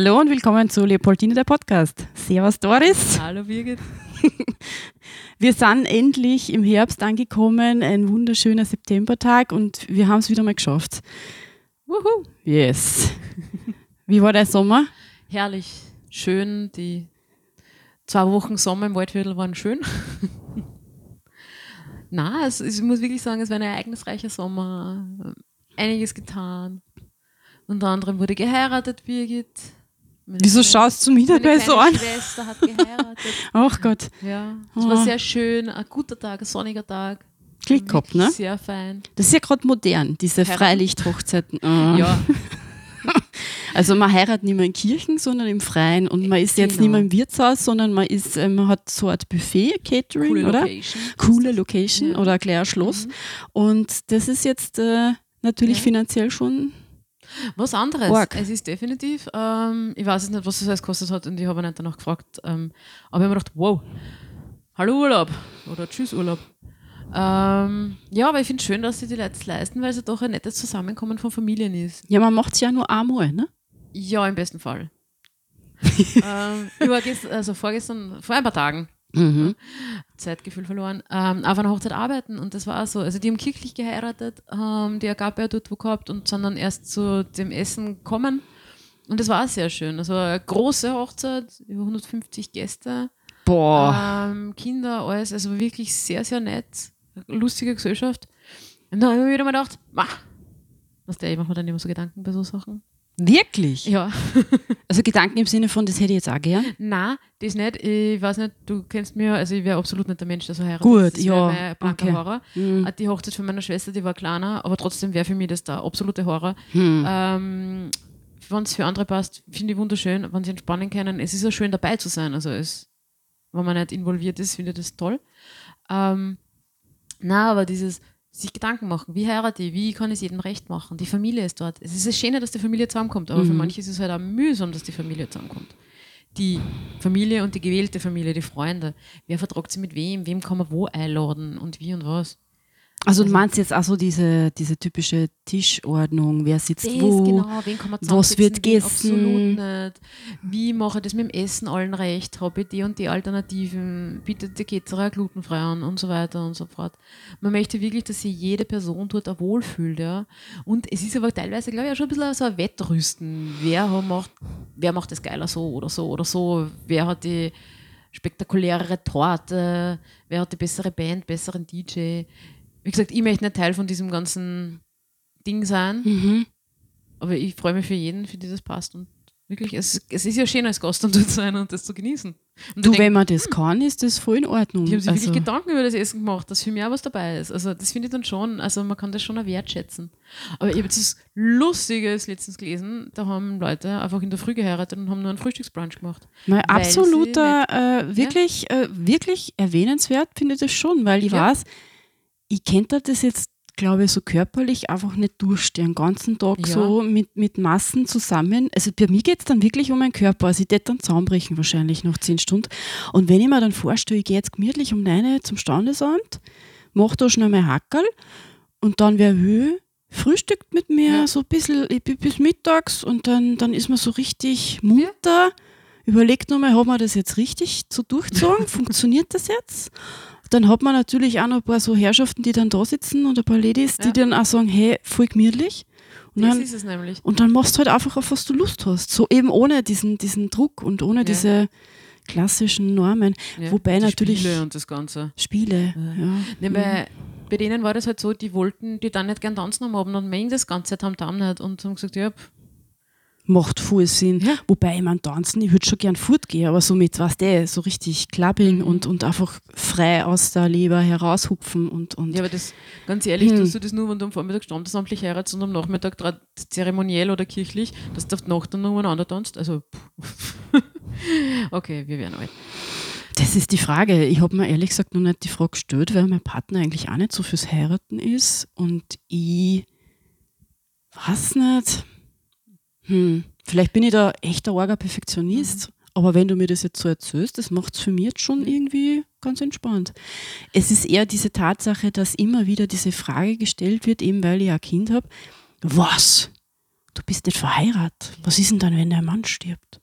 Hallo und willkommen zu Leopoldine, der Podcast. Servus Doris. Hallo Birgit. Wir sind endlich im Herbst angekommen, ein wunderschöner Septembertag und wir haben es wieder mal geschafft. Wuhu. Yes. Wie war der Sommer? Herrlich, schön. Die zwei Wochen Sommer im Waldviertel waren schön. Na, es, ich muss wirklich sagen, es war ein ereignisreicher Sommer. Einiges getan. Unter anderem wurde geheiratet, Birgit. Wieso schaust du mich dabei so an? Meine Schwester hat geheiratet. Ach Gott. Ja, es oh. war sehr schön. Ein guter Tag, ein sonniger Tag. Klick gehabt, ne? Sehr fein. Das ist ja gerade modern, diese Freilichthochzeiten. Oh. Ja. Also man heiratet nicht mehr in Kirchen, sondern im Freien und man ist genau. jetzt nicht mehr im Wirtshaus, sondern man ist, man hat so ein Buffet, Catering, Coole oder? Location. Coole Location ja. oder ein Schloss. Mhm. Und das ist jetzt äh, natürlich ja. finanziell schon was anderes. Org. Es ist definitiv, ähm, ich weiß jetzt nicht, was das alles gekostet hat und ich habe nicht danach gefragt. Ähm, aber ich habe mir gedacht, wow, hallo Urlaub oder tschüss Urlaub. Ähm, ja, aber ich finde es schön, dass sie die Leute leisten, weil es ja doch ein nettes Zusammenkommen von Familien ist. Ja, man macht es ja nur einmal, ne? Ja, im besten Fall. ähm, ich war gestern, also vorgestern, vor ein paar Tagen, mhm. Zeitgefühl verloren, ähm, auf einer Hochzeit arbeiten und das war auch so. Also die haben kirchlich geheiratet, ähm, die Agape dort wo gehabt und sind dann erst zu dem Essen gekommen und das war auch sehr schön. Also eine große Hochzeit, über 150 Gäste. Boah. Ähm, Kinder, alles, also wirklich sehr, sehr nett, lustige Gesellschaft. Und dann habe ich mir wieder mal gedacht, mach, was der, ich mache mir dann immer so Gedanken bei so Sachen. Wirklich? Ja. also Gedanken im Sinne von, das hätte ich jetzt auch gern? Nein, das nicht. Ich weiß nicht, du kennst mich, also ich wäre absolut nicht der Mensch, der so heiratet. Gut, das ja. Mein okay. Horror. Mhm. Die Hochzeit von meiner Schwester, die war kleiner, aber trotzdem wäre für mich das der absolute Horror. Hm. Ähm, wenn es für andere passt, finde ich wunderschön, wenn sie entspannen können. Es ist ja schön dabei zu sein. Also es, wenn man nicht involviert ist, finde ich das toll. Ähm, na, aber dieses sich Gedanken machen, wie heirate ich, wie kann ich es jedem recht machen, die Familie ist dort. Es ist das Schöne, dass die Familie zusammenkommt, aber mhm. für manche ist es halt auch mühsam, dass die Familie zusammenkommt. Die Familie und die gewählte Familie, die Freunde. Wer vertragt sie mit wem? Wem kann man wo einladen und wie und was? Also du meinst jetzt also diese, diese typische Tischordnung, wer sitzt das wo, genau, wen kann man was wird gegessen. Absolut nicht. Wie mache ich das mit dem Essen allen recht? Habe ich die und die Alternativen? Bietet die Ketzerei glutenfrei an und so weiter und so fort. Man möchte wirklich, dass sich jede Person dort auch wohlfühlt. Ja? Und es ist aber teilweise, glaube ich, auch schon ein bisschen so ein Wettrüsten. Wer macht, wer macht das geiler so oder so oder so? Wer hat die spektakulärere Torte? Wer hat die bessere Band, besseren DJ? Wie gesagt, ich möchte nicht Teil von diesem ganzen Ding sein, Mhm. aber ich freue mich für jeden, für die das passt. Und wirklich, es, es ist ja schön als Gast dort zu sein und das zu genießen. Und Du, ich denk, wenn man das kann, ist das voll in Ordnung. die haben sich also, wirklich Gedanken über das Essen gemacht, dass für mich auch was dabei ist. Also das finde ich dann schon, also man kann das schon auch wertschätzen. Aber ich habe jetzt das Lustiges letztens gelesen, da haben Leute einfach in der Früh geheiratet und haben nur einen Frühstücksbrunch gemacht. Mein absoluter, äh, wirklich, äh, wirklich erwähnenswert finde ich das schon, weil ich Ja. weiß, ich könnte das jetzt, glaube ich, so körperlich einfach nicht durchstehen, den ganzen Tag Ja. so mit, mit Massen zusammen. Also bei mir geht es dann wirklich um meinen Körper. Also ich würde dann zusammenbrechen wahrscheinlich nach zehn Stunden. Und wenn ich mir dann vorstelle, ich gehe jetzt gemütlich um neun zum Standesamt, mache da schnell mein Hackerl und dann wer will, frühstückt mit mir Ja. so ein bisschen ich bin bis mittags und dann, dann ist man so richtig munter. Überlegt nochmal, hat man das jetzt richtig so durchgezogen? Funktioniert das jetzt? Dann hat man natürlich auch noch ein paar so Herrschaften, die dann da sitzen und ein paar Ladies, die Ja. dann auch sagen, hey, voll gemütlich. Und Das dann, ist es nämlich. und dann machst du halt einfach auf, was du Lust hast. So eben ohne diesen, diesen Druck und ohne Ja. diese klassischen Normen. Ja, Wobei die natürlich- Spiele und das Ganze. Spiele. Ja. Ja. Ne, bei, bei denen war das halt so, die wollten, die dann nicht gern tanzen am Abend und mengen das ganze Tamtam nicht und haben gesagt, ja, pff, Macht voll Sinn. Ja. Wobei, ich meine, tanzen, ich würde schon gern fortgehen, aber so mit, was der, so richtig Clubbing Mhm. und, und einfach frei aus der Leber heraushupfen und, und ja, aber das, ganz ehrlich, Hm. tust du das nur, wenn du am Vormittag standesamtlich heiratst und am Nachmittag zeremoniell oder kirchlich, dass du auf die Nacht dann umeinander tanzt. Also, okay, wir werden alt. Das ist die Frage. Ich habe mir ehrlich gesagt noch nicht die Frage gestellt, weil mein Partner eigentlich auch nicht so fürs Heiraten ist und ich weiß nicht. Hm, vielleicht bin ich da echt ein arger Perfektionist, aber wenn du mir das jetzt so erzählst, das macht es für mich jetzt schon irgendwie ganz entspannt. Es ist eher diese Tatsache, dass immer wieder diese Frage gestellt wird, eben weil ich ein Kind habe, was? du bist nicht verheiratet. Was ist denn dann, wenn der Mann stirbt?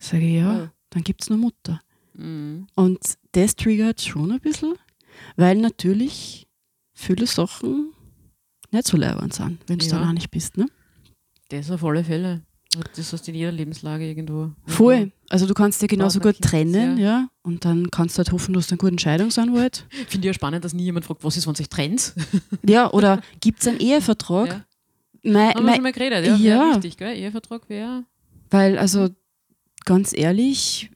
Sage ich, ja, Ja. dann gibt es nur Mutter. Mhm. Und das triggert schon ein bisschen, weil natürlich viele Sachen nicht so leibend sind, wenn du Ja. auch nicht bist. Ne? Das auf alle Fälle. Das hast du in jeder Lebenslage irgendwo. Voll. Also du kannst dir genauso gut trennen, ja. ja. Und dann kannst du halt hoffen, du hast einen guten Scheidungsanwalt. Finde ich ja spannend, dass nie jemand fragt, was ist, wenn sich trennt. Ja, oder gibt es einen Ehevertrag? Ja. Mein, Haben wir schon mal geredet, ja. ja. Wäre wichtig, gell? Ehevertrag wäre. Weil, also ganz ehrlich,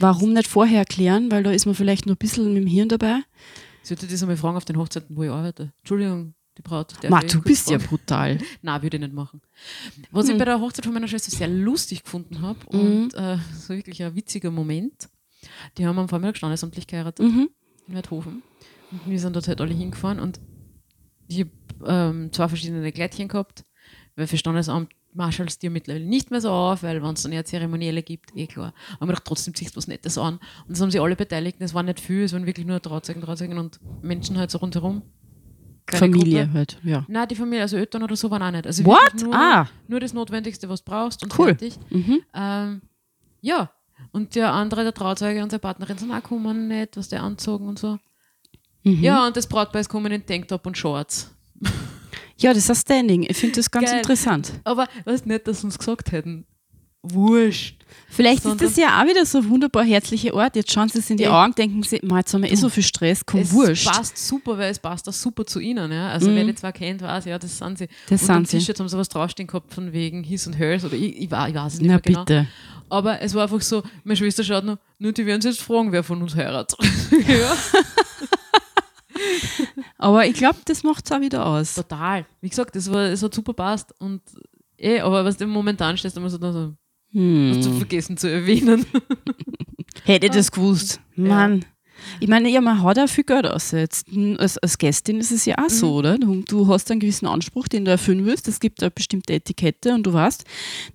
warum nicht vorher erklären? Weil da ist man vielleicht nur ein bisschen mit dem Hirn dabei. Ich sollte das einmal fragen auf den Hochzeiten, wo ich arbeite. Entschuldigung, die Braut. darf Ma, du bist ja brutal. Nein, würde ich nicht machen. Was ich Mhm. bei der Hochzeit von meiner Schwester sehr lustig gefunden habe und äh, so wirklich ein witziger Moment, die haben am Vormittag standesamtlich geheiratet Mhm. in Werthofen. Und wir sind dort halt alle hingefahren und ich habe ähm, zwei verschiedene Kleidchen gehabt, weil für Standesamt marschallst dir mittlerweile nicht mehr so auf, weil wenn es dann eher Zeremonielle gibt, eh klar. Aber trotzdem ziehst du was Nettes an. Und das haben sie alle Beteiligten, es waren nicht viel, es waren wirklich nur Trauzeugen, Trauzeugen und Menschen halt so rundherum. Familie Gruppe. halt, ja. Nein, die Familie, also Eltern oder so waren auch nicht. Also What? Nur, Ah. nur das Notwendigste, was du brauchst und Cool. fertig. Mhm. Ähm, ja, und der andere, der Trauzeuge und seine Partnerin sind auch gekommen, nicht, was der anzogen und so. Mhm. Ja, und das Brautpaar ist gekommen in Tanktop und Shorts. Ja, das ist ein Standing. Ich finde das ganz Geil. interessant. Aber weißt nicht, dass sie uns gesagt hätten. Wurscht. Vielleicht ist das ja auch wieder so ein wunderbar herzlicher Ort. Jetzt schauen sie es in die. Augen, denken sie, "Ma, jetzt haben wir eh so viel Stress, komm, es wurscht. passt super, weil es passt auch super zu ihnen. Ja? Also Mhm. wer die zwar kennt, weiß, ja, das sind sie. Das und am sind sie. T-Shirt haben sie was draufstehen gehabt von wegen His und Hers oder ich, ich, weiß- ich weiß es nicht Na mehr genau. bitte. Aber es war einfach so, meine Schwester schaut nur, nur die werden sich jetzt fragen, wer von uns heiratet. ja, Aber ich glaube, das macht es auch wieder aus. total. Wie gesagt, das war, es hat super passt und eh, aber was du momentan stehst, immer so da so, hast du Hm. vergessen zu erwähnen. Hätte ich das gewusst. Mann. Ich meine, ja, man hat auch viel Geld aussetzt. Als, als Gästin ist es ja auch so, oder? Du, du hast einen gewissen Anspruch, den du erfüllen willst. Es gibt eine bestimmte Etikette und du weißt,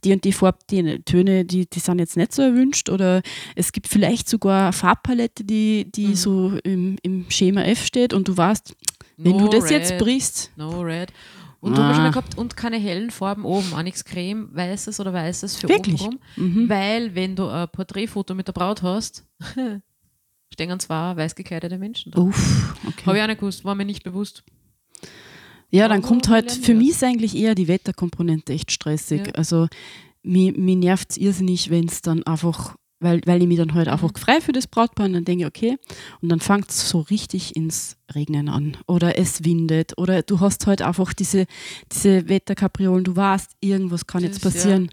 die und die Farb, die Töne, die, die sind jetzt nicht so erwünscht. Oder es gibt vielleicht sogar eine Farbpalette, die, die Mhm. so im, im Schema F steht und du weißt, wenn No du das jetzt red, brichst, No red. Und schon Ah. mal gehabt, und keine hellen Farben oben, auch nichts Creme, weißes oder weißes für Wirklich? oben rum. mhm. Weil, wenn du ein Porträtfoto mit der Braut hast, stehen zwei weiß gekleidete Menschen da. Uff, okay. Habe ich auch nicht gewusst, war mir nicht bewusst. Ja, dann kommt halt, für mich ist eigentlich eher die Wetterkomponente echt stressig. Ja. Also mir, mir nervt es irrsinnig, wenn es dann einfach, weil, weil ich mich dann halt einfach frei für das Brautpaar und dann denke ich, okay, und dann fängt es so richtig ins Regnen an oder es windet oder du hast halt einfach diese, diese Wetterkapriolen, du weißt, irgendwas kann jetzt Das, ja. passieren.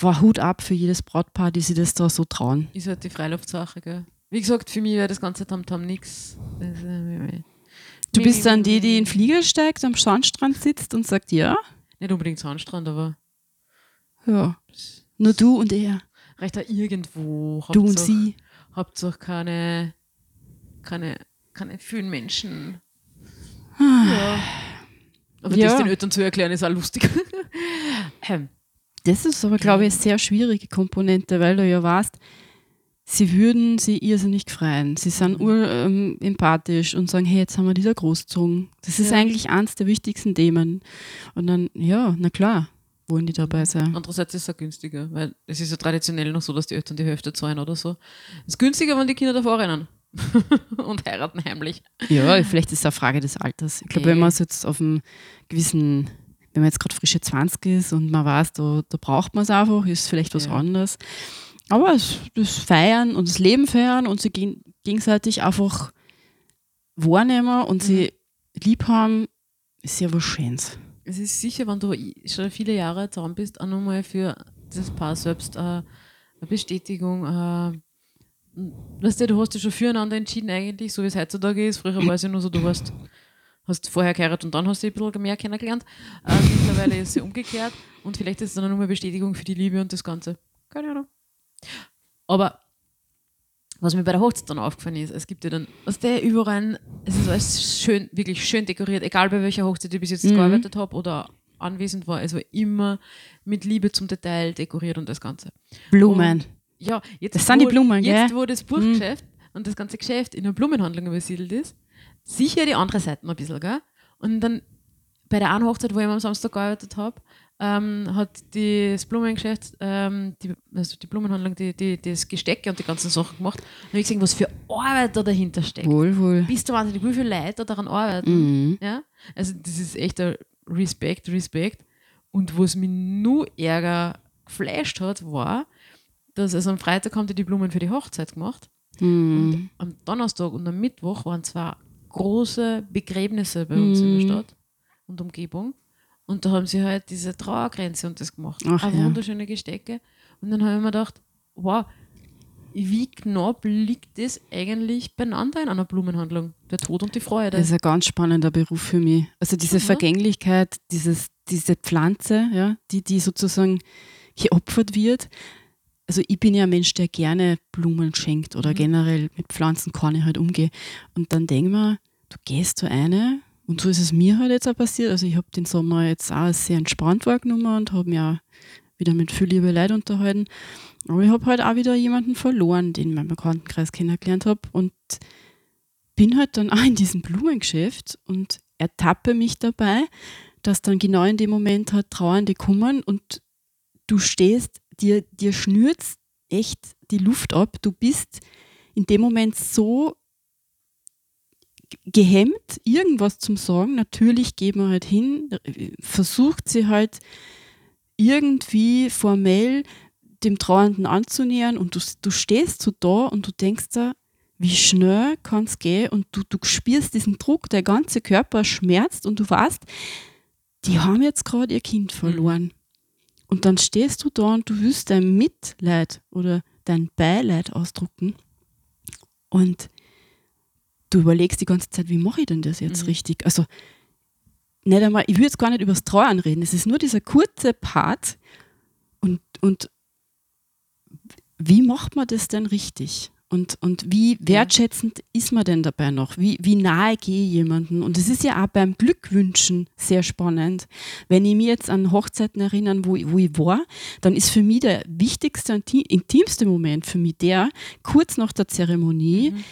War Hut ab für jedes Brautpaar, die sich das da so trauen. Ist halt die Freiluftsache, gell? Wie gesagt, für mich wäre das ganze Tamtam nichts. Du bist dann die, die in den Flieger steigt, am Sandstrand sitzt und sagt, ja, Nicht unbedingt Sandstrand, aber ja, nur du und er, recht auch irgendwo. du und Hauptsache- sie. Hauptsache keine, keine, keine vielen Menschen. Ah. Ja. Aber Ja. das den Eltern zu erklären, ist auch lustig. Das ist aber, glaube ich, eine sehr schwierige Komponente, weil du ja weißt, sie würden sie irrsinnig freuen. Sie sind Mhm. ur, ähm, empathisch und sagen, hey, jetzt haben wir dieser großgezogen. Das ist Ja. eigentlich eins der wichtigsten Themen. Und dann, ja, na klar, wollen die dabei sein. Andererseits ist es auch günstiger, weil es ist ja traditionell noch so, dass die Eltern die Hälfte zahlen oder so. Es ist günstiger, wenn die Kinder davor rennen und heiraten heimlich. Ja, vielleicht ist es eine Frage des Alters. Ich glaube, wenn man es jetzt auf einem gewissen, wenn man jetzt gerade frische 20 ist und man weiß, da, da braucht man es einfach, ist vielleicht was Ja. anderes. Aber es, das Feiern und das Leben feiern und sie gegen, gegenseitig einfach wahrnehmen und sie lieb haben, ist ja was Schönes. Es ist sicher, wenn du schon viele Jahre zusammen bist, auch nochmal für das Paar selbst äh, eine Bestätigung. Äh, weißt du, du hast dich schon füreinander entschieden eigentlich, so wie es heutzutage ist. Früher war es ja nur so, du hast, hast vorher geheiratet und dann hast du ein bisschen mehr kennengelernt. Äh, mittlerweile ist ja umgekehrt und vielleicht ist es dann nochmal Bestätigung für die Liebe und das Ganze. Keine Ahnung. Aber was mir bei der Hochzeit dann aufgefallen ist, es gibt ja dann, was der überall, es ist alles schön, wirklich schön dekoriert, egal bei welcher Hochzeit ich bis jetzt Mhm. gearbeitet habe oder anwesend war, es war immer mit Liebe zum Detail dekoriert und das Ganze. Blumen. Ja, jetzt, Das sind die wo, Blumen, jetzt gell? wo das Buchgeschäft und das ganze Geschäft in einer Blumenhandlung übersiedelt ist, sicher die andere Seite ein bisschen, gell? Und dann bei der einen Hochzeit, wo ich am Samstag gearbeitet habe, ähm, hat das Blumengeschäft, ähm, die, also die Blumenhandlung, die, die, das Gestecke und die ganzen Sachen gemacht. Und ich gesehen, was für Arbeit da dahinter steckt. Wohl, wohl. Bist du wahnsinnig, wie viele Leute da daran arbeiten? Mhm. Ja? Also das ist echt ein Respekt, Respekt. Und was mich nur ärger geflasht hat, war, dass also am Freitag haben die die Blumen für die Hochzeit gemacht. Mhm. Am Donnerstag und am Mittwoch waren zwei große Begräbnisse bei uns in der Mhm. Stadt und Umgebung. Und da haben sie halt diese Trauergrenze und das gemacht. Ach Eine ja. wunderschöne Gestecke. Und dann habe ich mir gedacht, wow, wie knapp liegt das eigentlich beieinander in einer Blumenhandlung? Der Tod und die Freude. Das ist ein ganz spannender Beruf für mich. Also diese Mhm. Vergänglichkeit, dieses, diese Pflanze, ja, die, die sozusagen geopfert wird. Also ich bin ja ein Mensch, der gerne Blumen schenkt oder Mhm. generell mit Pflanzen kann ich halt umgehen. Und dann denk mir, du gehst zu eine und so ist es mir halt jetzt auch passiert. Also ich habe den Sommer jetzt auch sehr entspannt wahrgenommen und habe mich auch wieder mit viel liebe Leid unterhalten. Aber ich habe halt auch wieder jemanden verloren, den ich in meinem Bekanntenkreis kennengelernt habe und bin halt dann auch in diesem Blumengeschäft und ertappe mich dabei, dass dann genau in dem Moment halt Trauernde kommen und du stehst, dir, dir schnürt echt die Luft ab. Du bist in dem Moment so gehemmt, irgendwas zum Sagen. Natürlich geht man halt hin, versucht sie halt irgendwie formell dem Trauernden anzunähern und du, du stehst so da und du denkst da, wie schnell kann es gehen und du, du spürst diesen Druck, der ganze Körper schmerzt und du weißt, die haben jetzt gerade ihr Kind verloren. Und dann stehst du da und du willst dein Mitleid oder dein Beileid ausdrucken und du überlegst die ganze Zeit, wie mache ich denn das jetzt Mhm. richtig? Also nicht einmal, ich will jetzt gar nicht über das Trauern reden, es ist nur dieser kurze Part und, und wie macht man das denn richtig? Und, und wie wertschätzend ist man denn dabei noch? Wie, wie nahe gehe ich jemanden? Und es ist ja auch beim Glückwünschen sehr spannend. Wenn ich mir jetzt an Hochzeiten erinnere, wo, ich- wo ich war, dann ist für mich der wichtigste und ti- intimste Moment für mich der, kurz nach der Zeremonie, Mhm.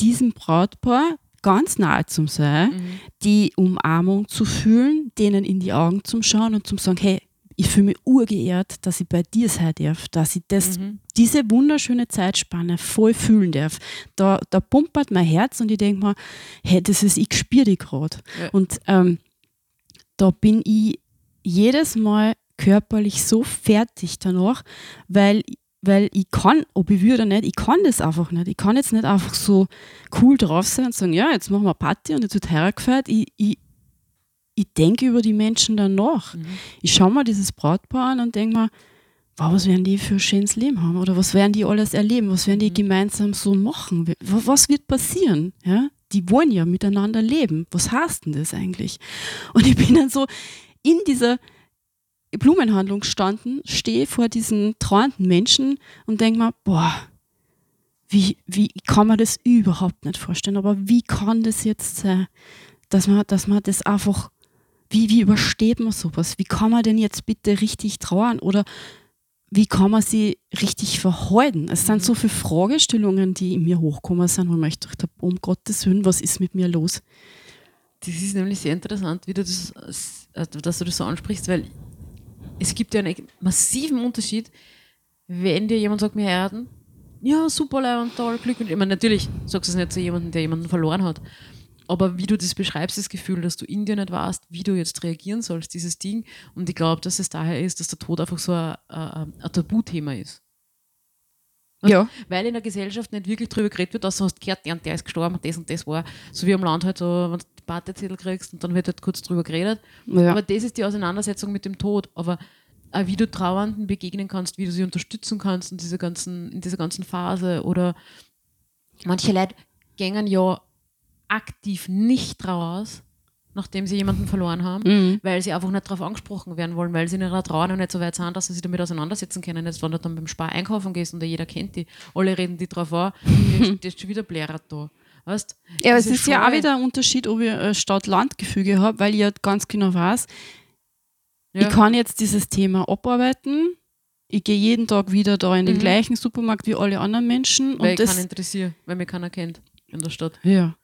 Diesem Brautpaar ganz nahe zu sein, Mhm. die Umarmung zu fühlen, denen in die Augen zu schauen und zu sagen, hey, ich fühle mich urgeehrt, dass ich bei dir sein darf, dass ich das, Mhm. diese wunderschöne Zeitspanne voll fühlen darf. Da, da pumpert mein Herz und ich denke mir, hey, das ist, ich spüre die gerade. Ja. Und ähm, da bin ich jedes Mal körperlich so fertig danach, weil, weil ich kann, ob ich will oder nicht, ich kann das einfach nicht. Ich kann jetzt nicht einfach so cool drauf sein und sagen, ja, jetzt machen wir Party und jetzt wird Heirat gefeiert. Ich, ich, ich denke über die Menschen dann nach. Mhm. Ich schaue mir dieses Brautpaar an und denke mir, wow, was werden die für ein schönes Leben haben? Oder was werden die alles erleben? Was werden die Mhm. gemeinsam so machen? Wa- Was wird passieren? Ja? Die wollen ja miteinander leben. Was heißt denn das eigentlich? Und ich bin dann so in dieser Blumenhandlung gestanden, stehe vor diesen trauernden Menschen und denke mir, boah, wie, wie ich kann man das überhaupt nicht vorstellen, aber wie kann das jetzt sein, dass man, dass man das einfach, wie, wie übersteht man sowas? Wie kann man denn jetzt bitte richtig trauern oder wie kann man sie richtig verhalten? Es sind so viele Fragestellungen, die in mir hochkommen sind, wo man echt gedacht habe, um Gottes Willen, was ist mit mir los? Das ist nämlich sehr interessant, wie du das, äh, dass du das so ansprichst, weil es gibt ja einen massiven Unterschied, wenn dir jemand sagt, wir heiraten, ja, super, und toll, Glück und ich meine, natürlich sagst du es nicht zu jemandem, der jemanden verloren hat, aber wie du das beschreibst, das Gefühl, dass du in dir nicht weißt, wie du jetzt reagieren sollst, dieses Ding, und ich glaube, dass es daher ist, dass der Tod einfach so ein, ein, ein Tabuthema ist. Ja. Weil in der Gesellschaft nicht wirklich drüber geredet wird, dass du hast gehört, der und der ist gestorben, das und das war. So wie am Land halt so, wenn du die Partezettel kriegst und dann wird halt kurz drüber geredet. ja. Aber das ist die Auseinandersetzung mit dem Tod. Aber auch wie du Trauernden begegnen kannst, wie du sie unterstützen kannst in dieser ganzen, in dieser ganzen Phase. Oder manche Leute gängen ja aktiv nicht raus, nachdem sie jemanden verloren haben, Mhm. weil sie einfach nicht darauf angesprochen werden wollen, weil sie in ihrer Trauer noch nicht so weit sind, dass sie sich damit auseinandersetzen können. Jetzt, wenn du dann beim Spar einkaufen gehst und jeder kennt die, alle reden die drauf an, jetzt steht schon wieder blärat da. Weißt? Ja, aber es ist ja auch wieder ein Unterschied, ob ich ein Stadt-Land-Gefüge habe, weil ich ja ganz genau weiß, Ja. ich kann jetzt dieses Thema abarbeiten. Ich gehe jeden Tag wieder da in den Mhm. gleichen Supermarkt wie alle anderen Menschen. weil Und ich das, keinen interessiere, weil mich keiner kennt in der Stadt. ja.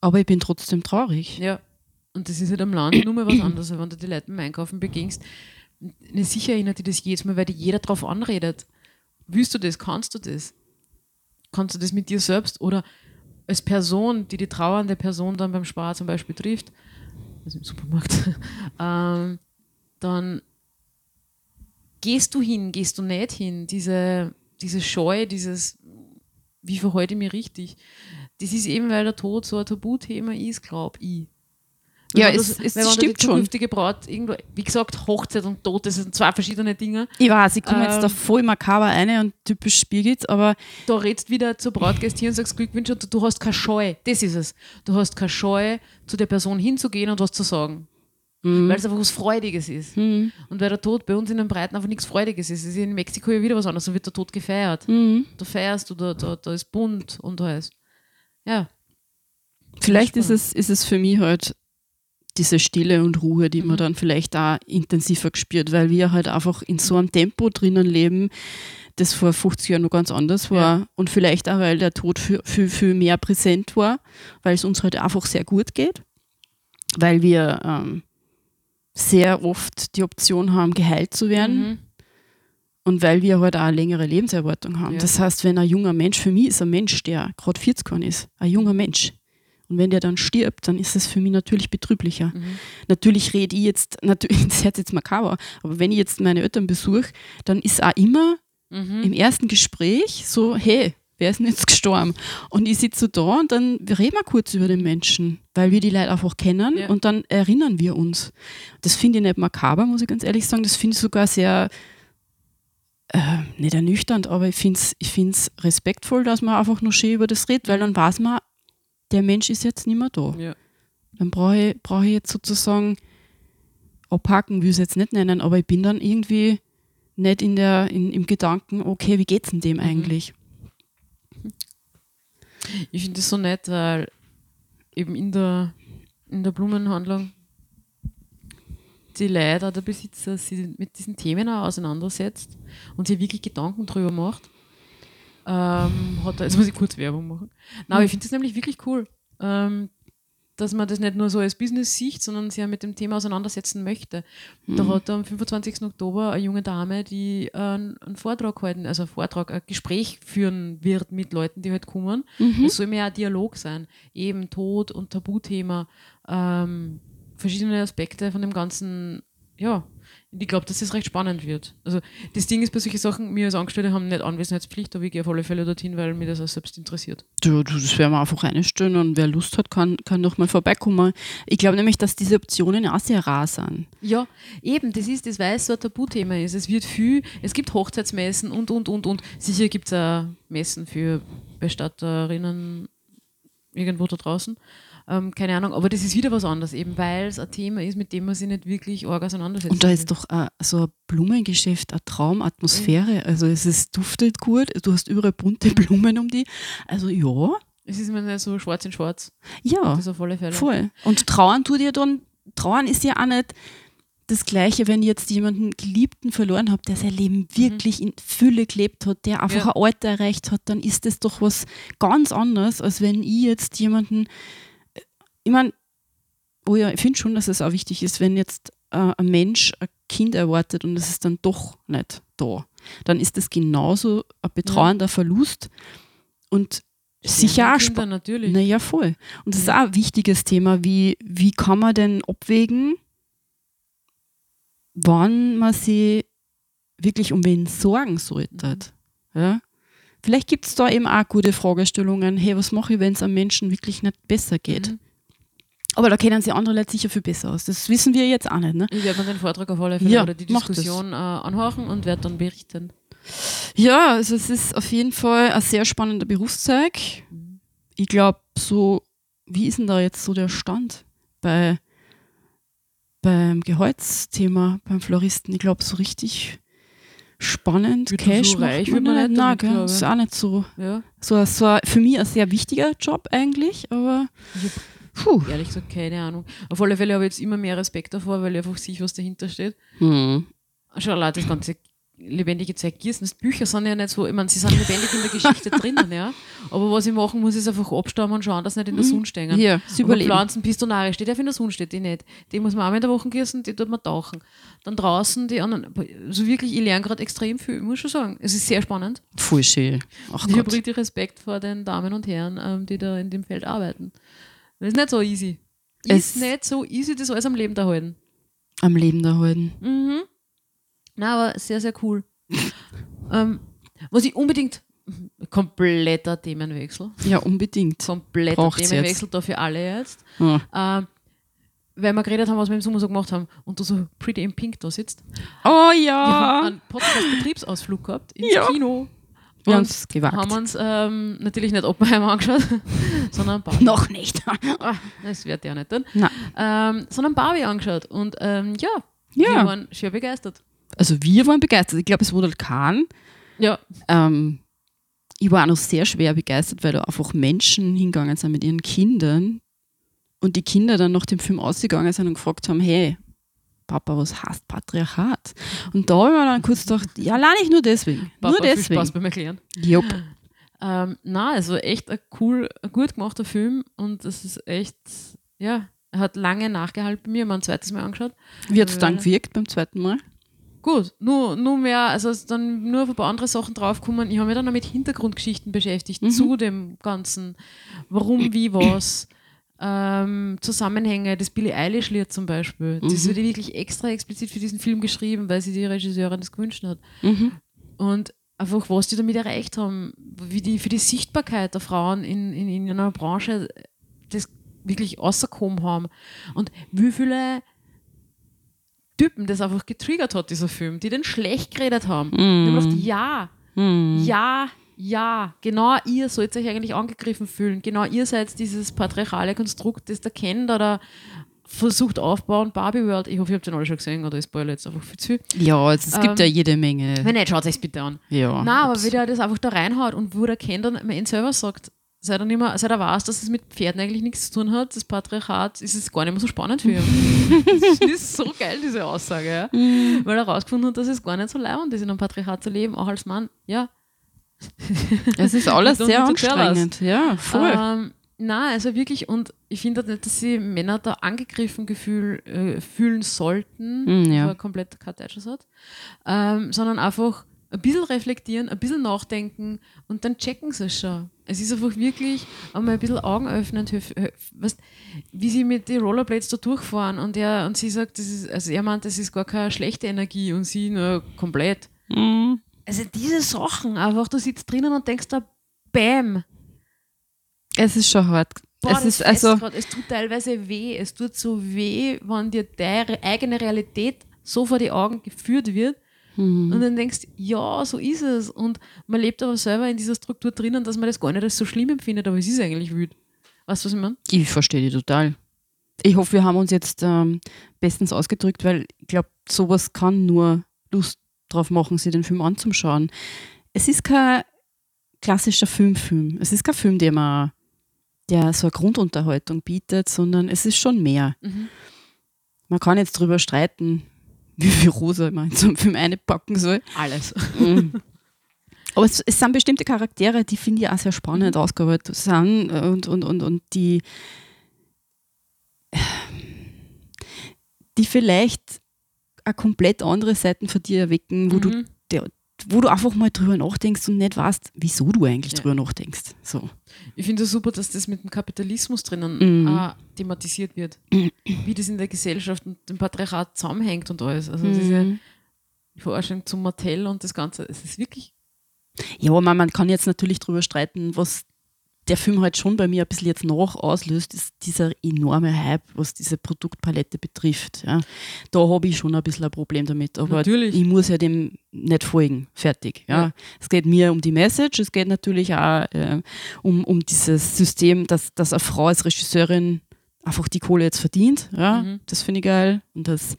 Aber ich bin trotzdem traurig. Ja. Und das ist halt am Land nur mal was anderes, wenn du die Leute beim Einkaufen begegnest. Ne, sicher erinnert dich das jedes Mal, weil dich jeder darauf anredet. Willst du das? Kannst du das? Kannst du das mit dir selbst oder als Person, die die trauernde Person dann beim Spar zum Beispiel trifft, also im Supermarkt, ähm, dann gehst du hin, gehst du nicht hin, diese, diese Scheu, dieses, wie verhalte ich mich richtig, das ist eben, weil der Tod so ein Tabuthema ist, glaube ich. Wenn Ja, es- es wenn man stimmt die schon. Braut irgendwo, wie gesagt, Hochzeit und Tod, das sind zwei verschiedene Dinge. Ich weiß, ich komme jetzt da Ähm. voll makaber eine und typisch Birgit, aber Da redst wieder zur Braut, gehst hier und sagst Glückwünsche und du hast keine Scheu. Das ist es. Du hast keine Scheu, zu der Person hinzugehen und was zu sagen. Mhm. Weil es einfach was Freudiges ist. Und weil der Tod bei uns in den Breiten einfach nichts Freudiges ist. Es ist in Mexiko ja wieder was anderes. Da wird der Tod gefeiert. Mhm. Da feierst du, da, da, da ist bunt und alles. Ja. vielleicht ist es, ist es für mich halt diese Stille und Ruhe, die Mhm. man dann vielleicht auch intensiver gespürt, weil wir halt einfach in so einem Tempo drinnen leben, das vor 50 Jahren noch ganz anders war. Ja. Und vielleicht auch, weil der Tod viel, viel, viel mehr präsent war, weil es uns halt einfach sehr gut geht, weil wir ähm, sehr oft die Option haben, geheilt zu werden. Mhm. Und weil wir halt auch eine längere Lebenserwartung haben. Ja. Das heißt, wenn ein junger Mensch, für mich ist ein Mensch, der gerade 40 geworden ist, ein junger Mensch. Und wenn der dann stirbt, dann ist es für mich natürlich betrüblicher. Mhm. Natürlich rede ich jetzt, natürlich, das hört jetzt makaber, aber wenn ich jetzt meine Eltern besuche, dann ist auch immer Mhm. im ersten Gespräch so, hey, wer ist denn jetzt gestorben? Und ich sitze so da und dann reden wir kurz über den Menschen, weil wir die Leute einfach kennen Ja. und dann erinnern wir uns. Das finde ich nicht makaber, muss ich ganz ehrlich sagen. Das finde ich sogar sehr, äh, nicht ernüchternd, aber ich finde es ich find's respektvoll, dass man einfach nur schön über das redet, weil dann weiß man, der Mensch ist jetzt nicht mehr da. Ja. Dann brauche ich, brauch ich jetzt sozusagen abhaken, will ich es jetzt nicht nennen, aber ich bin dann irgendwie nicht in der, in, im Gedanken, okay, wie geht's denn dem eigentlich? Ich finde das so nett, weil eben in der, in der Blumenhandlung die Leute, der Besitzer, sich mit diesen Themen auch auseinandersetzt und sich wirklich Gedanken drüber macht. Ähm, hat er, jetzt muss ich kurz Werbung machen. Nein, aber ich finde das nämlich wirklich cool, ähm, dass man das nicht nur so als Business sieht, sondern sich ja mit dem Thema auseinandersetzen möchte. Da hat am 25. Oktober eine junge Dame, die äh, einen Vortrag halten, also einen Vortrag, ein Gespräch führen wird mit Leuten, die halt kommen. Es soll mehr ein Dialog sein. Eben Tod und Tabuthema, ähm, verschiedene Aspekte von dem Ganzen, ja. Ich glaube, dass das recht spannend wird. Also das Ding ist bei solchen Sachen, wir als Angestellte haben nicht Anwesenheitspflicht, aber ich gehe auf alle Fälle dorthin, weil mich das auch selbst interessiert. Du, das werden wir einfach reinstellen und wer Lust hat, kann, kann doch mal vorbeikommen. Ich glaube nämlich, dass diese Optionen auch sehr rar sind. Ja, eben, das ist das, weil es so ein Tabuthema ist. Es wird viel, es gibt Hochzeitsmessen und, und, und, und. Sicher gibt es auch Messen für Bestatterinnen irgendwo da draußen. Ähm, keine Ahnung, aber das ist wieder was anderes, eben weil es ein Thema ist, mit dem man sich nicht wirklich arg auseinandersetzt. Und da ist doch äh, so ein Blumengeschäft, eine Traumatmosphäre. Also es ist, duftet gut, du hast überall bunte Blumen um die. Also ja, Es ist immer nicht so schwarz in schwarz. ja, Das auf alle Fälle. voll. Und trauern tut ihr dann, trauern ist ja auch nicht das Gleiche, wenn ich jetzt jemanden Geliebten verloren habe, der sein Leben wirklich in Fülle gelebt hat, der einfach Mhm. Ja. ein Alter erreicht hat, dann ist das doch was ganz anderes, als wenn ich jetzt jemanden, ich meine, oh ja, ich finde schon, dass es auch wichtig ist, wenn jetzt äh, ein Mensch ein Kind erwartet und es ist dann doch nicht da, dann ist das genauso ein betreuender Verlust und sicher auch Kinder, natürlich. Naja, voll. Und das ist auch ein wichtiges Thema. Wie, wie kann man denn abwägen, wann man sich wirklich um wen sorgen sollte? Ja? Vielleicht gibt es da eben auch gute Fragestellungen. Hey, was mache ich, wenn es einem Menschen wirklich nicht besser geht? Mhm. Aber da kennen sich andere Leute sicher viel besser aus. Das wissen wir jetzt auch nicht. Ne? Ich werde mir den Vortrag auf alle Fälle Ja, oder die. Diskussion äh, anhören und werde dann berichten. Ja, also es ist auf jeden Fall ein sehr spannender Berufszweig. Ich glaube, so, wie ist denn da jetzt so der Stand bei, beim Gehaltsthema beim Floristen? Ich glaube, so richtig spannend, Wird Cash so macht reich man wird man nicht. Nein, gell? ich. ist auch nicht so. Ja. So, so für mich ein sehr wichtiger Job eigentlich, aber puh. Ehrlich gesagt, keine Ahnung. Auf alle Fälle habe ich jetzt immer mehr Respekt davor, weil ich einfach sehe, was dahinter steht. Hm. Schon allein das ganze lebendige Zeit gießen. Bücher sind ja nicht so, ich meine, sie sind lebendig in der Geschichte drinnen, ja. Aber was ich machen muss, ist einfach abstammen und schauen, dass sie nicht in der Sonne stehen. Ja, überleben. Pflanzen pistonarisch, die darf in der Sonne steht, die nicht. Die muss man einmal in der Woche gießen, die tut man tauchen. Dann draußen die anderen, so wirklich, ich lerne gerade extrem viel, ich muss schon sagen. Es ist sehr spannend. Voll schön. Ach ich habe richtig Respekt vor den Damen und Herren, ähm, die da in dem Feld arbeiten. Das ist nicht so easy. Es- Ist nicht so easy, das alles am Leben zu halten. Am Leben erhalten. Mhm. Na, aber sehr, sehr cool. ähm, was ich unbedingt, kompletter Themenwechsel, Ja, unbedingt. kompletter Braucht's Themenwechsel da für alle jetzt, Ja. ähm, weil wir geredet haben, was wir im Sommer so gemacht haben und du so pretty in pink da sitzt. Oh Wir ja. haben einen Podcast-Betriebsausflug gehabt ins Ja. Kino. Wir haben es gewagt. haben uns ähm, natürlich nicht Oppenheimer angeschaut, sondern Barbie. Noch nicht. Ah, das wird ja nicht dann. Ähm, sondern Barbie angeschaut. Und ähm, ja, Ja. wir waren schwer begeistert. Also wir waren begeistert. Ich glaube, es wurde halt kein. Ja, Ähm, ich war auch noch sehr schwer begeistert, weil da einfach Menschen hingegangen sind mit ihren Kindern und die Kinder dann nach dem Film ausgegangen sind und gefragt haben, hey, Papa, was heißt Patriarchat? Und da habe ich mir dann kurz gedacht, ja, allein nicht nur deswegen. Papa, nur viel deswegen. Spaß beim Erklären. Jupp. Ähm, na, also echt ein cool, ein gut gemachter Film und es ist echt, ja, er hat lange nachgehalten bei mir, mir ein zweites Mal angeschaut. Wie hat es dann Weil- gewirkt beim zweiten Mal? Gut, nur, nur mehr, also es ist dann nur auf ein paar andere Sachen draufgekommen. Ich habe mich dann auch mit Hintergrundgeschichten beschäftigt Mhm. zu dem Ganzen. Warum, wie, was. Ähm, Zusammenhänge, das Billie Eilish-Lied zum Beispiel. Das Mhm. wurde wirklich extra explizit für diesen Film geschrieben, weil sie die Regisseurin das gewünscht hat. Mhm. Und einfach, was die damit erreicht haben, wie die für die Sichtbarkeit der Frauen in, in, in einer Branche das wirklich rausgekommen haben. Und wie viele Typen das einfach getriggert hat, dieser Film, die den schlecht geredet haben. Und ich hab gedacht, ja, Mhm. ja, ja, genau ihr sollt euch eigentlich angegriffen fühlen. Genau ihr seid dieses patriarchale Konstrukt, das da kennt oder versucht aufbauen, Barbie World. Ich hoffe, ihr habt den alle schon gesehen oder ich spoilere jetzt einfach viel zu viel. Ja, es, es gibt Ähm, ja jede Menge. Wenn nicht, schaut euch bitte an. Ja, Nein, aber wie der das einfach da reinhaut und wo der kennt und man ihn selber sagt, seit er, nicht mehr, seit er weiß, dass es mit Pferden eigentlich nichts zu tun hat, das Patriarchat, ist es gar nicht mehr so spannend für ihn. das ist so geil, diese Aussage, ja. Weil er herausgefunden hat, dass es gar nicht so leibend ist, in einem Patriarchat zu leben, auch als Mann. Ja, es ist alles sehr anstrengend. Ja, voll. Ähm, nein, also wirklich, und ich finde halt nicht, dass sie Männer da angegriffen gefühl, äh, fühlen sollten, Mm, ja. komplett kein Deutsches hat, ähm, sondern einfach ein bisschen reflektieren, ein bisschen nachdenken und dann checken sie es schon. Es ist einfach wirklich einmal ein bisschen höf- weißt, wie sie mit den Rollerblades da durchfahren und er und sie sagt, das ist, also er meint, das ist gar keine schlechte Energie und sie nur komplett. Mhm. Also diese Sachen, einfach, du sitzt drinnen und denkst da, bam, Es ist schon hart. Boah, es ist also, grad. es tut teilweise weh. Es tut so weh, wenn dir deine eigene Realität so vor die Augen geführt wird Mhm. und dann denkst, ja, so ist es. Und man lebt aber selber in dieser Struktur drinnen, dass man das gar nicht als so schlimm empfindet, aber es ist eigentlich wütend. Weißt du, was ich meine? ich verstehe die total. Ich hoffe, wir haben uns jetzt ähm, bestens ausgedrückt, weil ich glaube, sowas kann nur Lust drauf machen, sich den Film anzuschauen. Es ist kein klassischer Filmfilm. Es ist kein Film, der man der so eine Grundunterhaltung bietet, sondern es ist schon mehr. Mhm. Man kann jetzt drüber streiten, wie viel Rosa man in so einen Film einpacken soll. Alles. Mhm. Aber es, es sind bestimmte Charaktere, die finde ich auch sehr spannend ausgearbeitet sind und, und, und, und die, die vielleicht eine komplett andere Seiten von dir erwecken, wo, du, Mhm. der, wo du einfach mal drüber nachdenkst und nicht weißt, wieso du eigentlich Ja. drüber nachdenkst. So. Ich finde es super, dass das mit dem Kapitalismus drinnen Mhm. auch thematisiert wird. Wie das in der Gesellschaft und dem Patriarchat zusammenhängt und alles. Also diese Mhm. Forschung zum Mattel und das Ganze. Es ist wirklich Ja, man, man kann jetzt natürlich drüber streiten, was der Film halt schon bei mir ein bisschen jetzt noch auslöst, ist dieser enorme Hype, was diese Produktpalette betrifft. Ja. Da habe ich schon ein bisschen ein Problem damit. Aber Natürlich. ich muss ja dem nicht folgen. Fertig. Ja. Ja. Es geht mir um die Message, es geht natürlich auch äh, um, um dieses System, dass, dass eine Frau als Regisseurin einfach die Kohle jetzt verdient. Ja. Mhm. Das finde ich geil. Und dass,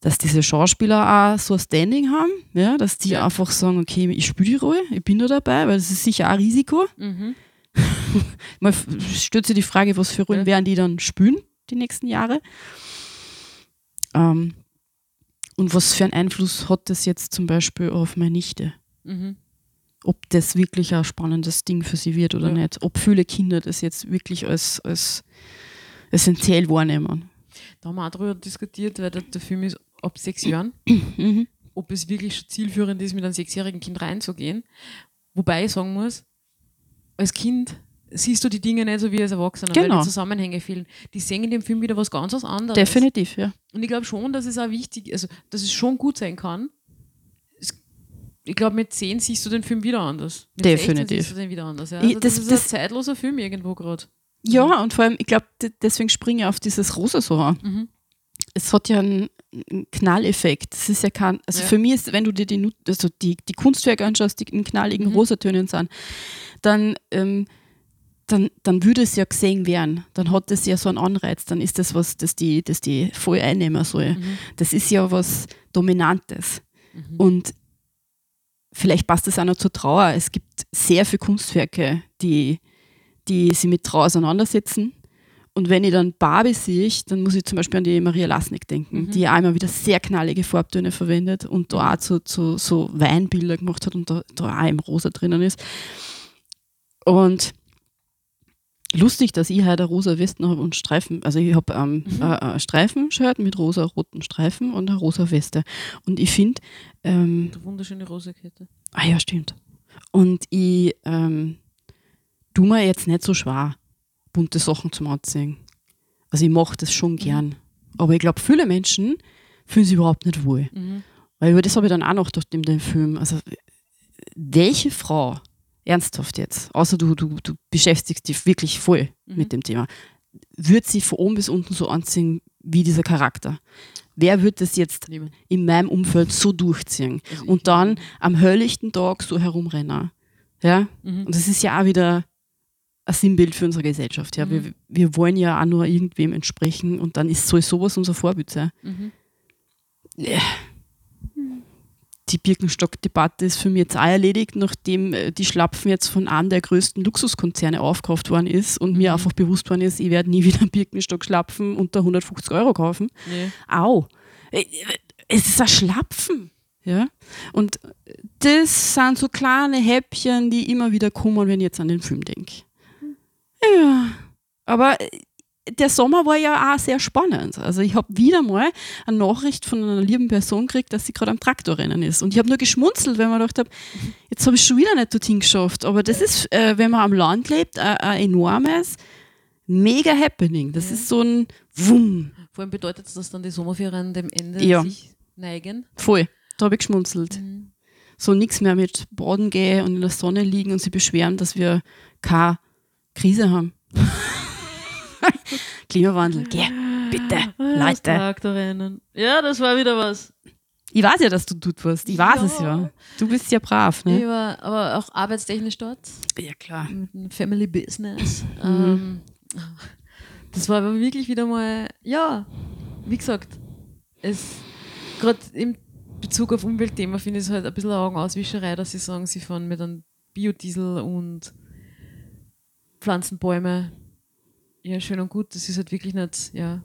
dass diese Schauspieler auch so ein Standing haben, ja, dass die Ja. einfach sagen, okay, ich spiele die Rolle, ich bin da dabei, weil das ist sicher auch ein Risiko. Mhm. Man sich die Frage, was für Rollen Ja. werden die dann spielen die nächsten Jahre. Ähm, und was für einen Einfluss hat das jetzt zum Beispiel auf meine Nichte? Mhm. Ob das wirklich ein spannendes Ding für sie wird oder Ja. nicht. Ob viele Kinder das jetzt wirklich als, als essentiell wahrnehmen. Da haben wir auch darüber diskutiert, weil der, der Film ist ab sechs Jahren, Mhm. ob es wirklich schon zielführend ist, mit einem sechsjährigen Kind reinzugehen. Wobei ich sagen muss, als Kind siehst du die Dinge nicht so wie als Erwachsener, weil Genau. die Zusammenhänge fehlen. Die sehen in dem Film wieder was ganz was anderes. Definitiv, ja. Und ich glaube schon, dass es auch wichtig, also dass es schon gut sein kann. Es, ich glaube, mit 10 siehst du den Film wieder anders. Mit 16 Definitiv. siehst du den wieder anders. Ja. Ich- Also das, das- ist das- ein zeitloser Film irgendwo gerade. Ja, und vor allem, ich glaube, deswegen springe ich auf dieses Rosa so an. Mhm. Es hat ja einen, einen Knalleffekt. Das ist ja kein, also Ja. für mich ist, wenn du dir die, also die, die Kunstwerke anschaust, die in knalligen Mhm. Rosatönen sind, dann, ähm, dann, dann würde es ja gesehen werden. Dann hat es ja so einen Anreiz. Dann ist das was, das die, das die voll einnehmen soll. Mhm. Das ist ja was Dominantes. Mhm. Und vielleicht passt das auch noch zur Trauer. Es gibt sehr viele Kunstwerke, die, die sich mit Trauer auseinandersetzen. Und wenn ich dann Barbie sehe, dann muss ich zum Beispiel an die Maria Lasnik denken, Mhm. die ja immer wieder sehr knallige Farbtöne verwendet und da auch zu, zu so Weinbilder gemacht hat und da, da auch im Rosa drinnen ist. Und lustig, dass ich heute rosa Westen habe und Streifen. Also ich habe ähm, Mhm. ein, Streifenshirt mit rosa-roten Streifen und eine rosa Weste. Und ich finde, ähm, Die wunderschöne Rosekette. ah ja, stimmt. Und ich ähm, tu mir jetzt nicht so schwer, bunte Sachen zum Anziehen. Also ich mache das schon gern. Aber ich glaube, viele Menschen fühlen sich überhaupt nicht wohl. Mhm. Weil über das habe ich dann auch noch durch den, den Film. Also, welche Frau, ernsthaft jetzt, außer du, du, du beschäftigst dich wirklich voll Mhm. mit dem Thema, wird sie von oben bis unten so anziehen wie dieser Charakter? Wer wird das jetzt Niemand. in meinem Umfeld so durchziehen? Also Und dann am helllichten Tag so herumrennen. Ja? Mhm. Und das ist ja auch wieder ein Sinnbild für unsere Gesellschaft. Ja? Mhm. Wir, wir wollen ja auch nur irgendwem entsprechen und dann ist sowas unser Vorbild. Mhm. Die Birkenstock-Debatte ist für mich jetzt auch erledigt, nachdem äh, die Schlapfen jetzt von einem der größten Luxuskonzerne aufgekauft worden ist und mir Mhm. einfach bewusst worden ist, ich werde nie wieder Birkenstock-Schlapfen unter 150 Euro kaufen. Nee. Au! Äh, Es ist ein Schlapfen. Ja? Und das sind so kleine Häppchen, die immer wieder kommen, wenn ich jetzt an den Film denke. Ja, aber äh, der Sommer war ja auch sehr spannend. Also ich habe wieder mal eine Nachricht von einer lieben Person gekriegt, dass sie gerade am Traktorrennen ist. Und ich habe nur geschmunzelt, weil man gedacht habe, jetzt habe ich schon wieder nicht dorthin geschafft. Aber das ist, äh, wenn man am Land lebt, ein, ein enormes, mega Happening. Das Ja. ist so ein Wumm. Vor allem bedeutet das, dass dann die Sommerferien dem Ende Ja. sich neigen. Voll. Da habe ich geschmunzelt. Mhm. So nichts mehr mit Baden gehen und in der Sonne liegen und sie beschweren, dass wir keine Krise haben. Klimawandel, geh, bitte, Das Leute. Traktorrennen. Ja, das war wieder was. Ich weiß ja, dass du dort warst. Ich weiß Ja. es ja. Du bist ja brav, Ich ne? war aber auch arbeitstechnisch dort. Ja, klar. Family Business. Mhm. Ähm, das war aber wirklich wieder mal, ja, wie gesagt, es gerade im Bezug auf Umweltthema finde ich es halt ein bisschen eine Augenauswischerei, dass sie sagen, sie fahren mit einem Biodiesel und Pflanzenbäume. Ja, schön und gut, das ist halt wirklich nicht, ja.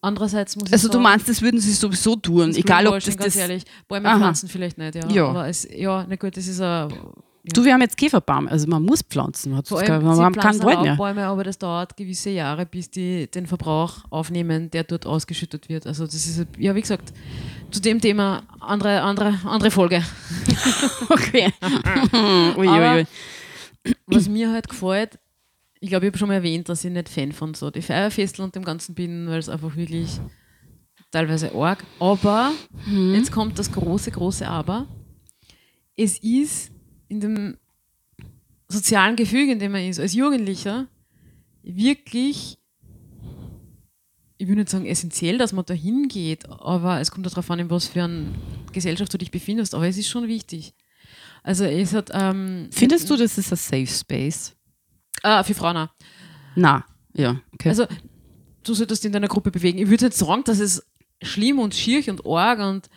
Andererseits muss ich Also du sagen, meinst, das würden sie sowieso tun, das egal ob das ganz das... ehrlich, Bäume Aha. pflanzen vielleicht nicht, ja. Ja. Aber es, ja, na gut, das ist ein Du, wir haben jetzt Käferbaum, also man muss pflanzen. Hat Vor allem, wir sie haben keinen pflanzen Wald mehr. Laubbäume, aber das dauert gewisse Jahre, bis die den Verbrauch aufnehmen, der dort ausgeschüttet wird. Also das ist, ja wie gesagt, zu dem Thema andere, andere, andere Folge. Okay. ui, ui, ui. Was mir halt gefällt, ich glaube, ich habe schon mal erwähnt, dass ich nicht Fan von so die Feierfestel und dem Ganzen bin, weil es einfach wirklich teilweise arg. Aber Mhm. jetzt kommt das große, große Aber. Es ist in dem sozialen Gefüge, in dem man ist, als Jugendlicher, wirklich, ich will nicht sagen essentiell, dass man da hingeht, aber es kommt darauf an, in was für einer Gesellschaft du dich befindest, aber es ist schon wichtig. Also es hat... Ähm, Findest du, das ist ein Safe Space? Ah, für Frauen auch. Na, ja, okay. Also, du solltest dich in deiner Gruppe bewegen. Ich würde nicht sagen, dass es schlimm und schier und arg und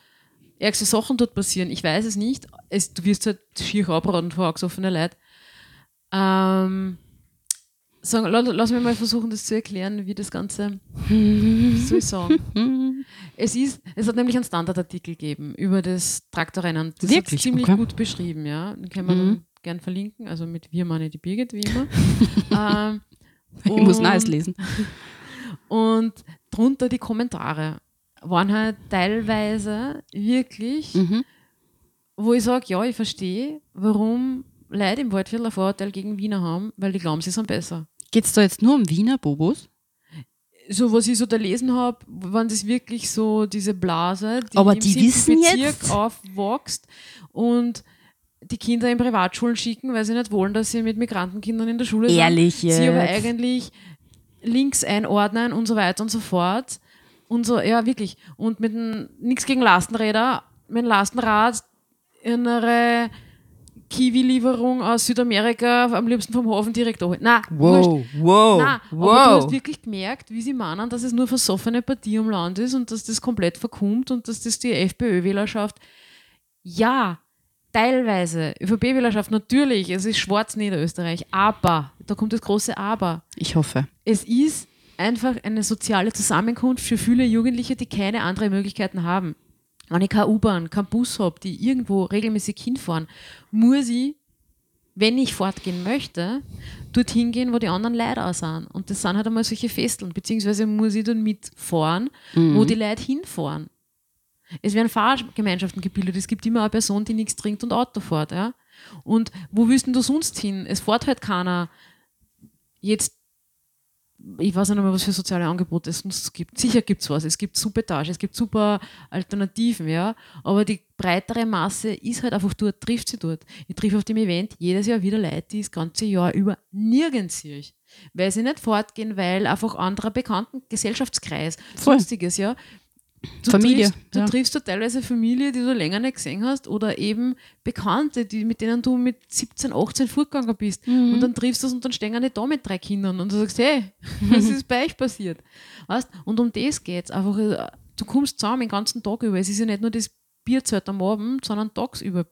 ärgste Sachen dort passieren. Ich weiß es nicht. Es, du wirst halt schier abraten vor angesoffene Leute. Ähm, sagen, lass, lass mich mal versuchen, das zu erklären, wie das Ganze, wie soll ich sagen? Es, ist, es hat nämlich einen Standardartikel gegeben über das Traktorrennen. Das ist ziemlich Okay. gut beschrieben, ja. Den können wir Mhm. Gern verlinken. Also mit wir meine die Birgit, wie immer. ähm, Ich muss Neues lesen. Und drunter die Kommentare waren halt teilweise wirklich, Mhm. wo ich sage, ja, ich verstehe, warum Leute im Waldviertel ein Vorurteil gegen Wiener haben, weil die glauben, sie sind besser. Geht es da jetzt nur um Wiener Bobos? so was ich so da lesen habe, waren das wirklich so diese Blase, die Aber im die wissen Bezirk jetzt- aufwächst und die Kinder in Privatschulen schicken, weil sie nicht wollen, dass sie mit Migrantenkindern in der Schule Ehrlich sind. Sie aber jetzt? eigentlich links einordnen und so weiter und so fort. Und so, ja, wirklich. Und mit nichts gegen Lastenräder, mit dem Lastenrad eine Kiwi-Lieferung aus Südamerika am liebsten vom Hafen direkt holen. Na, wurscht. wow, Nein, aber du hast wirklich gemerkt, wie sie meinen, dass es nur versoffene Partie um Land ist und dass das komplett verkummt und dass das die FPÖ-Wählerschaft, ja, teilweise, ÖVP-Wählerschaft natürlich, es ist schwarz Niederösterreich, aber, da kommt das große Aber, Ich hoffe. es ist einfach eine soziale Zusammenkunft für viele Jugendliche, die keine anderen Möglichkeiten haben. Wenn ich keine U-Bahn, keinen Bus habe, die irgendwo regelmäßig hinfahren, muss ich, wenn ich fortgehen möchte, dorthin gehen, wo die anderen Leute auch sind. Und das sind halt einmal solche Festeln, beziehungsweise muss ich dann mitfahren, wo die Leute hinfahren. Es werden Fahrgemeinschaften gebildet. Es gibt immer eine Person, die nichts trinkt und Auto fährt. Ja? Und wo willst denn du sonst hin? Es fährt halt keiner jetzt ich weiß nicht mehr, was für soziale Angebote es sonst gibt. Sicher gibt es was. Es gibt Supertage, es gibt super Alternativen, ja. Aber die breitere Masse ist halt einfach dort, trifft sie dort. Ich treffe auf dem Event jedes Jahr wieder Leute, die das ganze Jahr über nirgends sehe ich. Weil sie nicht fortgehen, weil einfach anderer bekannten Gesellschaftskreis, Voll. sonstiges, ja. Du Familie, Triffst, du ja. triffst du teilweise Familie, die du länger nicht gesehen hast oder eben Bekannte, die, mit denen du mit 17, 18 fortgegangen bist. Mhm. Und dann triffst du es und dann stehen eine da mit drei Kindern und du sagst, hey, was ist bei euch passiert? Weißt? Und um das geht es. Einfach, äh, du kommst zusammen den ganzen Tag über. Es ist ja nicht nur das Bierzeit am Abend, sondern tagsüber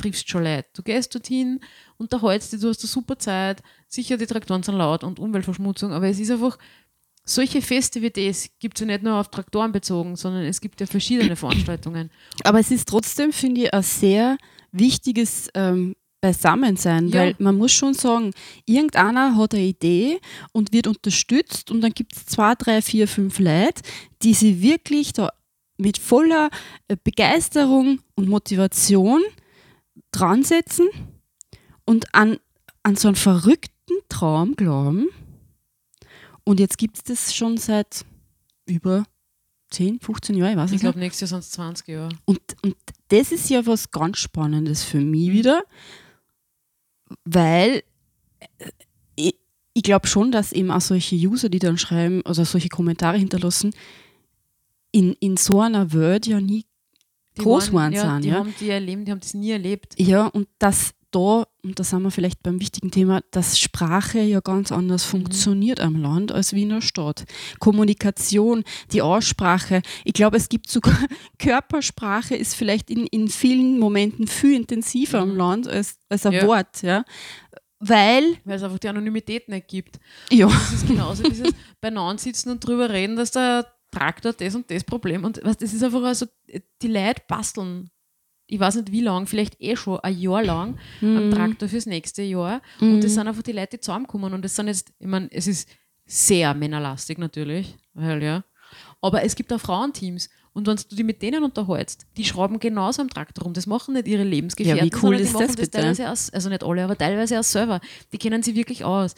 triffst schon Leute. Du gehst dorthin, unterhältst dich, du hast eine super Zeit. Sicher, die Traktoren sind laut und Umweltverschmutzung, aber es ist einfach, solche Feste wie das gibt es ja nicht nur auf Traktoren bezogen, sondern es gibt ja verschiedene Veranstaltungen. Aber es ist trotzdem, finde ich, ein sehr wichtiges ähm, Beisammensein, Ja. weil man muss schon sagen, irgendeiner hat eine Idee und wird unterstützt und dann gibt es zwei, drei, vier, fünf Leute, die sich wirklich da mit voller äh, Begeisterung und Motivation dran setzen und an, an so einen verrückten Traum glauben. Und jetzt gibt es das schon seit über 10, 15 Jahren, ich weiß Ich glaube, nächstes Jahr sind es 20 Jahre. Und, und das ist ja was ganz Spannendes für mich Mhm. wieder, weil äh, ich, ich glaube schon, dass eben auch solche User, die dann schreiben, also solche Kommentare hinterlassen, in, in so einer Welt ja nie Die groß waren, ja, sind. Die Ja? haben die erleben, die haben das nie erlebt. ja, und dass da, und da sind wir vielleicht beim wichtigen Thema, dass Sprache ja ganz anders Mhm. funktioniert am Land als wie in der Stadt. Kommunikation, die Aussprache. Ich glaube, es gibt sogar Körpersprache ist vielleicht in, in vielen Momenten viel intensiver am Mhm. Land als, als ein Ja. Wort. Ja? Weil, Weil es einfach die Anonymität nicht gibt. ja, Das ist genauso dieses beieinander sitzen und drüber reden, dass der Traktor das und das Problem und was das ist einfach also die Leute basteln. Ich weiß nicht wie lang, vielleicht eh schon ein Jahr lang am Mhm. Traktor fürs nächste Jahr. Und das sind einfach die Leute, die zusammenkommen. Und das sind jetzt, ich meine, es ist sehr männerlastig natürlich, weil ja. Aber es gibt auch Frauenteams. Und wenn du die mit denen unterhältst, die schrauben genauso am Traktor rum. Das machen nicht ihre Lebensgefährten, Ja, wie cool ist machen das bitte? teilweise aus, also nicht alle, aber teilweise auch selber. Die kennen sie wirklich aus.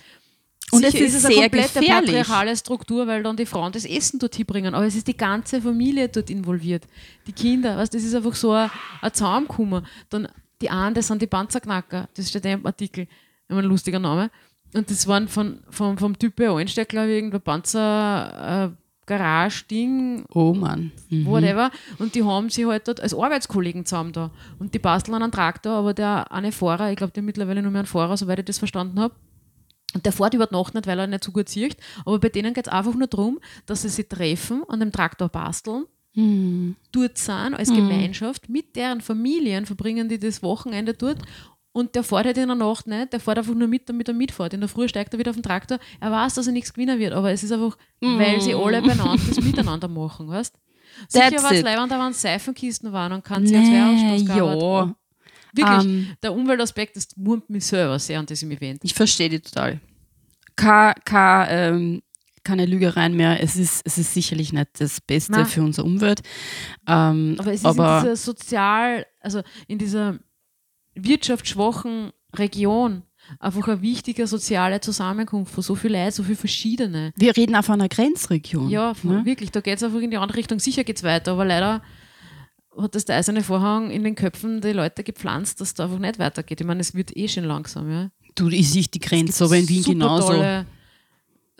Und Sicher es ist eine sehr komplette gefährlich. patriarchale Struktur, weil dann die Frauen das Essen dorthin bringen. Aber es ist die ganze Familie dort involviert. Die Kinder, weißt, das ist einfach so ein, ein Zusammenkommen. Dann die einen, das sind die Panzerknacker. Das steht im Artikel. Immer ein lustiger Name. Und das waren von, vom, vom Typ bei Einsteck, glaube ich, irgendein Panzer, äh, Garage-Ding, oh Mann. Mhm. whatever. Und die haben sich halt dort als Arbeitskollegen zusammen da. Und die basteln an einem Traktor, aber der eine Fahrer, ich glaube, der mittlerweile nur mehr einen Fahrer, soweit ich das verstanden habe. Und der fährt über die Nacht nicht, weil er nicht so gut sieht. Aber bei denen geht es einfach nur darum, dass sie sich treffen, an dem Traktor basteln, Mhm. dort sind, als Gemeinschaft, mit deren Familien verbringen die das Wochenende dort. Und der fährt halt in der Nacht nicht, der fährt einfach nur mit, damit er mitfährt. In der Früh steigt er wieder auf den Traktor. Er weiß, dass er nichts gewinnen wird, aber es ist einfach, weil sie alle beieinander das miteinander machen, weißt Sicher war es leibend, da waren Seifenkisten waren und kein CO2-Ausstoß gab. ja. Wirklich, Ähm, der Umweltaspekt, das wurmt mich selber sehr an diesem Event. Ich verstehe die total. Kein, kein, ähm, keine Lügereien mehr. Es ist, es ist sicherlich nicht das Beste Nein. für unsere Umwelt. Ähm, Aber es ist aber in dieser sozial, also in dieser wirtschaftsschwachen Region einfach eine wichtige soziale Zusammenkunft von so viel Leid, so viel verschiedene. wir reden auch von einer Grenzregion. Ja, von, ne? wirklich, da geht es einfach in die andere Richtung. Sicher geht es weiter, aber leider hat das der eiserne Vorhang in den Köpfen der Leute gepflanzt, dass da einfach nicht weitergeht. Ich meine, es wird eh schon langsam. Ja. Du, ich sehe die Es Grenze, aber in Wien super genauso. Tolle,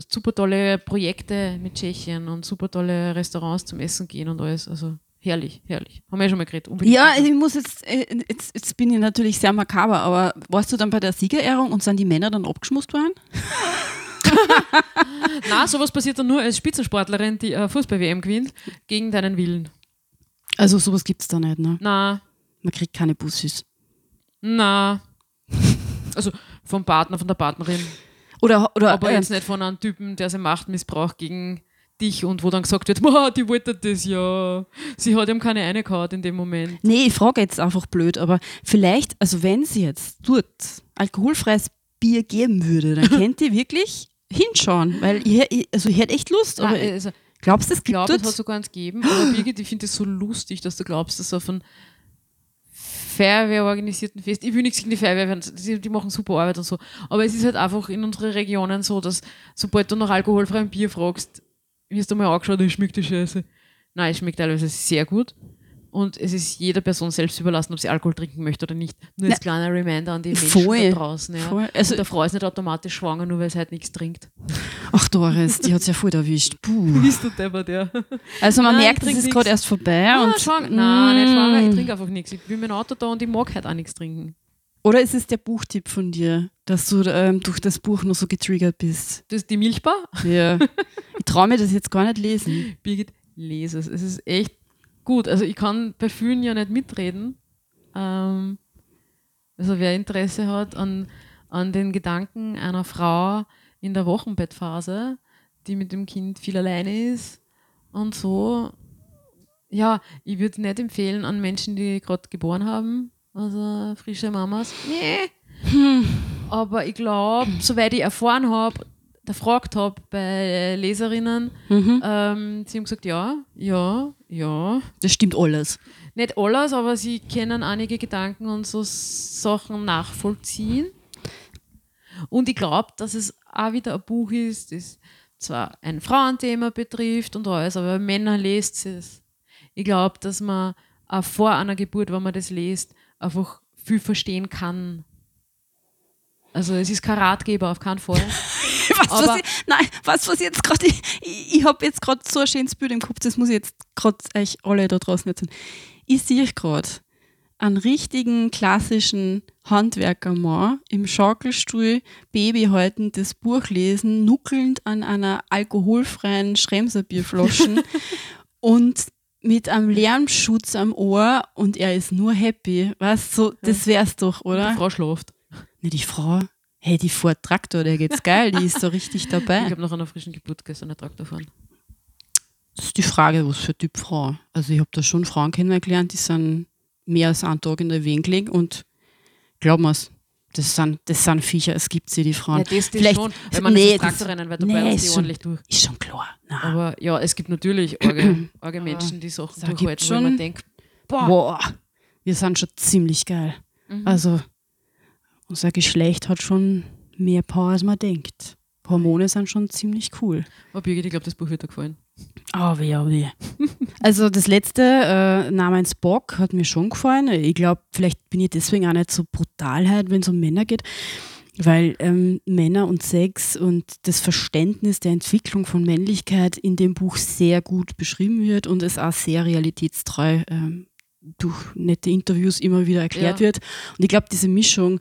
super tolle Projekte mit Tschechien und super tolle Restaurants zum Essen gehen und alles. Also herrlich, herrlich. Haben wir ja schon mal geredet. Unbedingt. Ja, ich muss jetzt, äh, jetzt, jetzt bin ich natürlich sehr makaber, aber warst du dann bei der Siegerehrung und sind die Männer dann abgeschmust worden? Na, sowas passiert dann nur als Spitzensportlerin, die äh, Fußball-WM gewinnt, gegen deinen Willen. Also sowas gibt es da nicht, ne? Na, Man kriegt keine Bussis. na. Also vom Partner, von der Partnerin. Oder, oder Aber äh, jetzt nicht von einem Typen, der seine Macht missbraucht gegen dich und wo dann gesagt wird, "Boah, die wollte das ja. Sie hat ihm keine eine gehauen in dem Moment. Nee, ich frage jetzt einfach blöd, aber vielleicht, also wenn sie jetzt dort alkoholfreies Bier geben würde, dann könnt ihr wirklich hinschauen, weil ich, ich- also ich hätte echt Lust, aber Nein, also, glaubst du, es ich gibt glaube, es hat sogar eins gegeben, aber Birgit, ich finde es so lustig, dass du glaubst, dass auf einem Feuerwehr organisierten Fest, ich will nichts gegen die Feuerwehr, die, die machen super Arbeit und so, aber es ist halt einfach in unseren Regionen so, dass sobald du nach alkoholfreiem Bier fragst, wirst du mal angeschaut, es schmeckt die Scheiße. Nein, es schmeckt teilweise sehr gut. Und es ist jeder Person selbst überlassen, ob sie Alkohol trinken möchte oder nicht. Nur als kleiner Reminder an die Menschen Voll, da draußen. Ja. voll. Also- Und der Frau ist nicht automatisch schwanger, nur weil sie halt nichts trinkt. Ach Doris, die hat es ja voll erwischt. Puh. Bist du deppert, ja. Also man Nein, merkt, es ist gerade erst vorbei. Ah, und, schwanger. Nein, nicht schwanger, ich Mm. trinke einfach nichts. Ich bin mit dem Auto da und ich mag halt auch nichts trinken. Oder ist es der Buchtipp von dir, dass du ähm, durch das Buch noch so getriggert bist? Das ist die Milchbar. Ja. ich traue mir das jetzt gar nicht lesen. Birgit, lese es. Es ist echt gut. Also ich kann bei vielen ja nicht mitreden. Ähm, also wer Interesse hat an, an den Gedanken einer Frau in der Wochenbettphase, die mit dem Kind viel alleine ist und so. Ja, ich würde nicht empfehlen an Menschen, die gerade geboren haben, also frische Mamas. Nee. Aber ich glaube, soweit ich erfahren habe, gefragt habe bei Leserinnen, Mhm. ähm, sie haben gesagt, ja, ja, ja. Das stimmt alles. Nicht alles, aber sie können einige Gedanken und so Sachen nachvollziehen. Und ich glaube, dass es auch wieder ein Buch ist, das zwar ein Frauenthema betrifft und alles, aber Männer lest es. Ich glaube, dass man auch vor einer Geburt, wenn man das liest, einfach viel verstehen kann. Also es ist kein Ratgeber auf keinen Fall. Was, Aber- was ich, nein, was, was jetzt gerade, ich, ich, ich habe jetzt gerade so ein schönes Bild im Kopf, das muss ich jetzt gerade euch alle da draußen erzählen. Ich sehe gerade einen richtigen klassischen Handwerkermann im Schaukelstuhl, Baby haltend, das Buch lesen, nuckelnd an einer alkoholfreien Schremser-Bierflaschen und mit einem Lärmschutz am Ohr und er ist nur happy. Weißt du, so, das wär's doch, Die oder? Frau schläft. Ne, die Frau, hey, die fährt Traktor, der geht's geil, die ist so richtig Ich dabei. habe nach einer frischen Geburt gestern einen Traktor fahren. Das ist die Frage, was für Typ Frau. Also ich habe da schon Frauen kennengelernt, die sind mehr als einen Tag in der Wehen gelegen und glaub mir's, das sind, das sind Viecher, es gibt sie, die Frauen. Ja, das, das Vielleicht- schon, wenn man nee, nee, das Traktorrennen, weil da nee, ist sie schon- ordentlich durch. Ist schon klar. Na, Aber ja, es gibt natürlich arge, arge Menschen, die Sachen durchhalten, gibt's wo man schon- denkt, boah, boah, wir sind schon ziemlich geil. Mhm. Also unser Geschlecht hat schon mehr Power, als man denkt. Hormone sind schon ziemlich cool. oh, Birgit, ich glaube, das Buch wird dir gefallen. Oh, weh, oh, weh. Also das letzte, äh, Namens Bock, hat mir schon gefallen. Ich glaube, vielleicht bin ich deswegen auch nicht so brutal halt, wenn es um Männer geht. Weil ähm, Männer und Sex und das Verständnis der Entwicklung von Männlichkeit in dem Buch sehr gut beschrieben wird und es auch sehr realitätstreu ähm, durch nette Interviews immer wieder erklärt Ja. wird. Und ich glaube, diese Mischung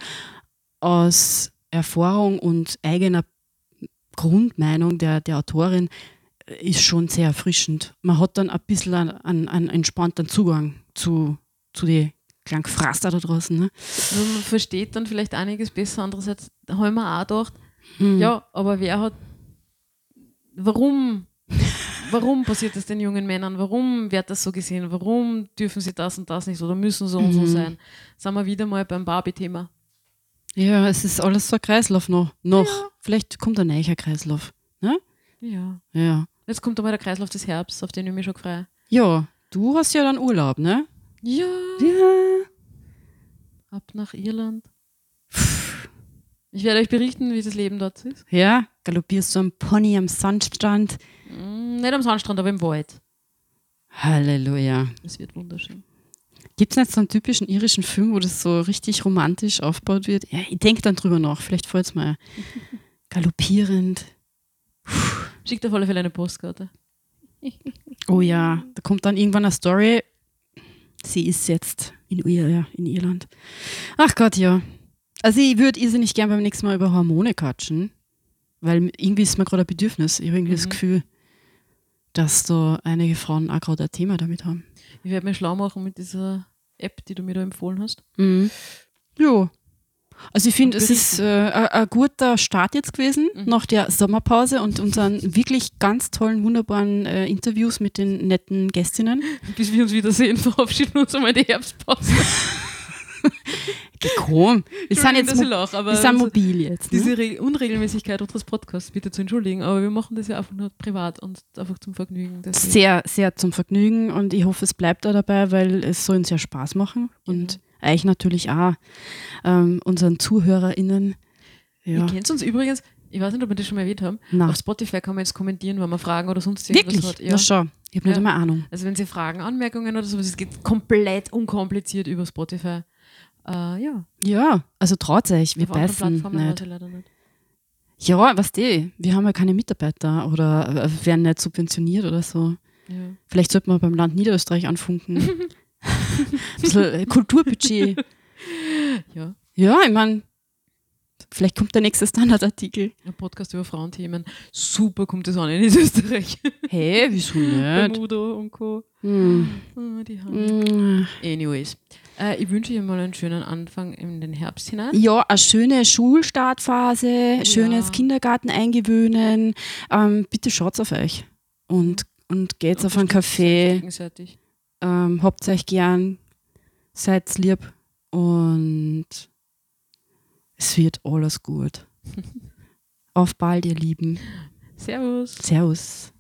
aus Erfahrung und eigener Grundmeinung der, der Autorin äh, ist schon sehr erfrischend. Man hat dann ein bisschen einen, einen, entspannten Zugang zu, zu den kleinen Fraster da draußen. Ne? Also man versteht dann vielleicht einiges besser. Andererseits habe ich mir auch gedacht, Hm. ja, aber wer hat, warum warum passiert das den jungen Männern? Warum wird das so gesehen? Warum dürfen sie das und das nicht oder müssen so und so Mhm. sein? Sind wir wieder mal beim Barbie-Thema. Ja, es ist alles so ein Kreislauf noch. noch. Vielleicht kommt ein neuer Kreislauf. Ja. Ja. Jetzt kommt einmal der Kreislauf des Herbst, auf den ich mich schon freue. Ja, du hast ja dann Urlaub, ne? Ja. Ja. Ab nach Irland. Ich werde euch berichten, wie das Leben dort ist. Ja, galoppierst du am Pony am Sandstrand. Mm, Nicht am Sandstrand, aber im Wald. Halleluja. Es wird wunderschön. Gibt es nicht so einen typischen irischen Film, wo das so richtig romantisch aufgebaut wird? Ja, ich denke dann drüber nach. Vielleicht es mal. Galoppierend. Schickt auf alle Fälle eine Postkarte. Oh ja, da kommt dann irgendwann eine Story. Sie ist jetzt in, Ir ja, in Irland. Ach Gott, ja. Also ich würde irrsinnig gern beim nächsten Mal über Hormone quatschen, weil irgendwie ist mir gerade ein Bedürfnis. Ich habe irgendwie das Mhm. Gefühl, dass da einige Frauen auch gerade ein Thema damit haben. Ich werde mir schlau machen mit dieser App, die du mir da empfohlen hast. Mhm. Ja. Also ich finde, es ist äh, ein guter Start jetzt gewesen Mhm. nach der Sommerpause und unseren wirklich ganz tollen, wunderbaren äh, Interviews mit den netten Gästinnen. Bis wir uns wiedersehen, verabschieden wir uns einmal in die Herbstpause. Komm, wir sind jetzt lache, aber wir sind also mobil jetzt. Ne? diese Re Unregelmäßigkeit unseres Podcasts bitte zu entschuldigen, aber wir machen das ja einfach nur privat und einfach zum Vergnügen. deswegen. Sehr, sehr zum Vergnügen und ich hoffe, es bleibt da dabei, weil es soll uns ja Spaß machen und euch natürlich auch, ähm, unseren ZuhörerInnen. Ja, Ihr kennt uns übrigens, ich weiß nicht, ob wir das schon mal erwähnt haben, na, auf Spotify kann man jetzt kommentieren, wenn man Fragen oder sonst irgendwas wirklich? hat. Ja. Na schau, ich habe nicht Ja. einmal Ahnung. Also wenn Sie Fragen, Anmerkungen oder sowas, es geht komplett unkompliziert über Spotify. Äh, ja, Ja, also traut euch, wir auf beißen nicht. leider nicht. Ja, was die? Wir haben ja keine Mitarbeiter oder äh, werden nicht subventioniert oder so. Ja. Vielleicht sollten wir beim Land Niederösterreich anfunken. Ein bisschen äh, Kulturbudget. ja, Ja, ich meine, vielleicht kommt der nächste Standardartikel. ein Podcast über Frauenthemen. Super kommt das an in Österreich. Hey, wieso nicht? Udo und Co. Hm. Ah, die haben. Hm. Anyways. Äh, ich wünsche Ihnen mal einen schönen Anfang in den Herbst hinein. Ja, eine schöne Schulstartphase, Oh schönes ja. Kindergarten eingewöhnen. Ähm, bitte schaut auf euch und, und geht auf einen Café. Gegenseitig. Ähm, habt euch gern, seid lieb und es wird alles gut. Auf bald, ihr Lieben. Servus. Servus.